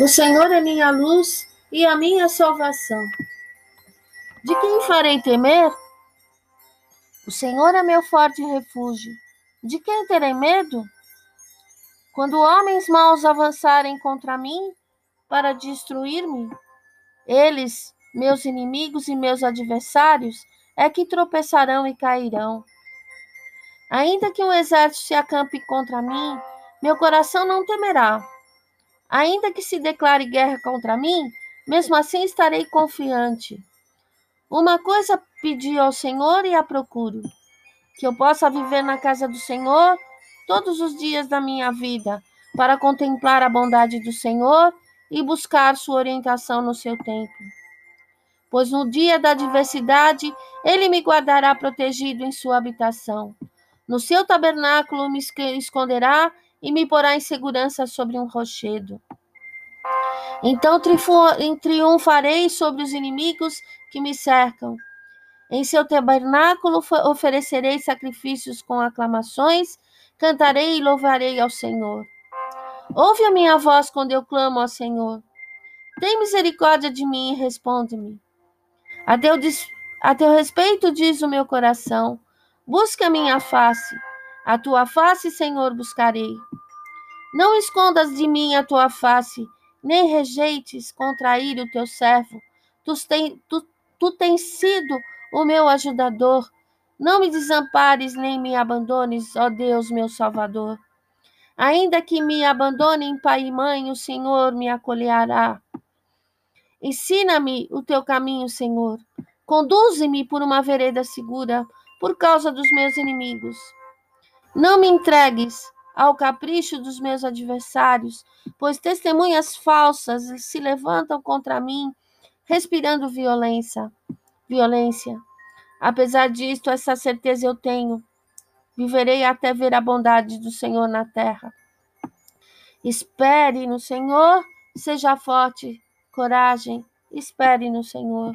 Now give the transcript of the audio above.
O Senhor é minha luz e a minha salvação. De quem farei temer? O Senhor é meu forte refúgio. De quem terei medo? Quando homens maus avançarem contra mim para destruir-me, eles, meus inimigos e meus adversários, é que tropeçarão e cairão. Ainda que um exército se acampe contra mim, meu coração não temerá. Ainda que se declare guerra contra mim, mesmo assim estarei confiante. Uma coisa pedi ao Senhor e a procuro: que eu possa viver na casa do Senhor todos os dias da minha vida, para contemplar a bondade do Senhor e buscar sua orientação no seu tempo. Pois no dia da adversidade, ele me guardará protegido em sua habitação. No seu tabernáculo me esconderá e me porá em segurança sobre um rochedo. Então triunfarei sobre os inimigos que me cercam. Em seu tabernáculo oferecerei sacrifícios com aclamações, cantarei e louvarei ao Senhor. Ouve a minha voz quando eu clamo ao Senhor. Tem misericórdia de mim e responde-me. A teu, a teu respeito diz o meu coração: busca a minha face. A tua face, Senhor, buscarei. Não escondas de mim a tua face, nem rejeites contrair o teu servo. Tu, tu, tu tens sido o meu ajudador. Não me desampares nem me abandones, ó Deus, meu Salvador. Ainda que me abandonem pai e mãe, o Senhor me acolherá. Ensina-me o teu caminho, Senhor. Conduze-me por uma vereda segura, por causa dos meus inimigos. Não me entregues ao capricho dos meus adversários, pois testemunhas falsas se levantam contra mim, respirando violência. Violência. Apesar disto, essa certeza eu tenho. Viverei até ver a bondade do Senhor na terra. Espere no Senhor, seja forte, coragem, espere no Senhor.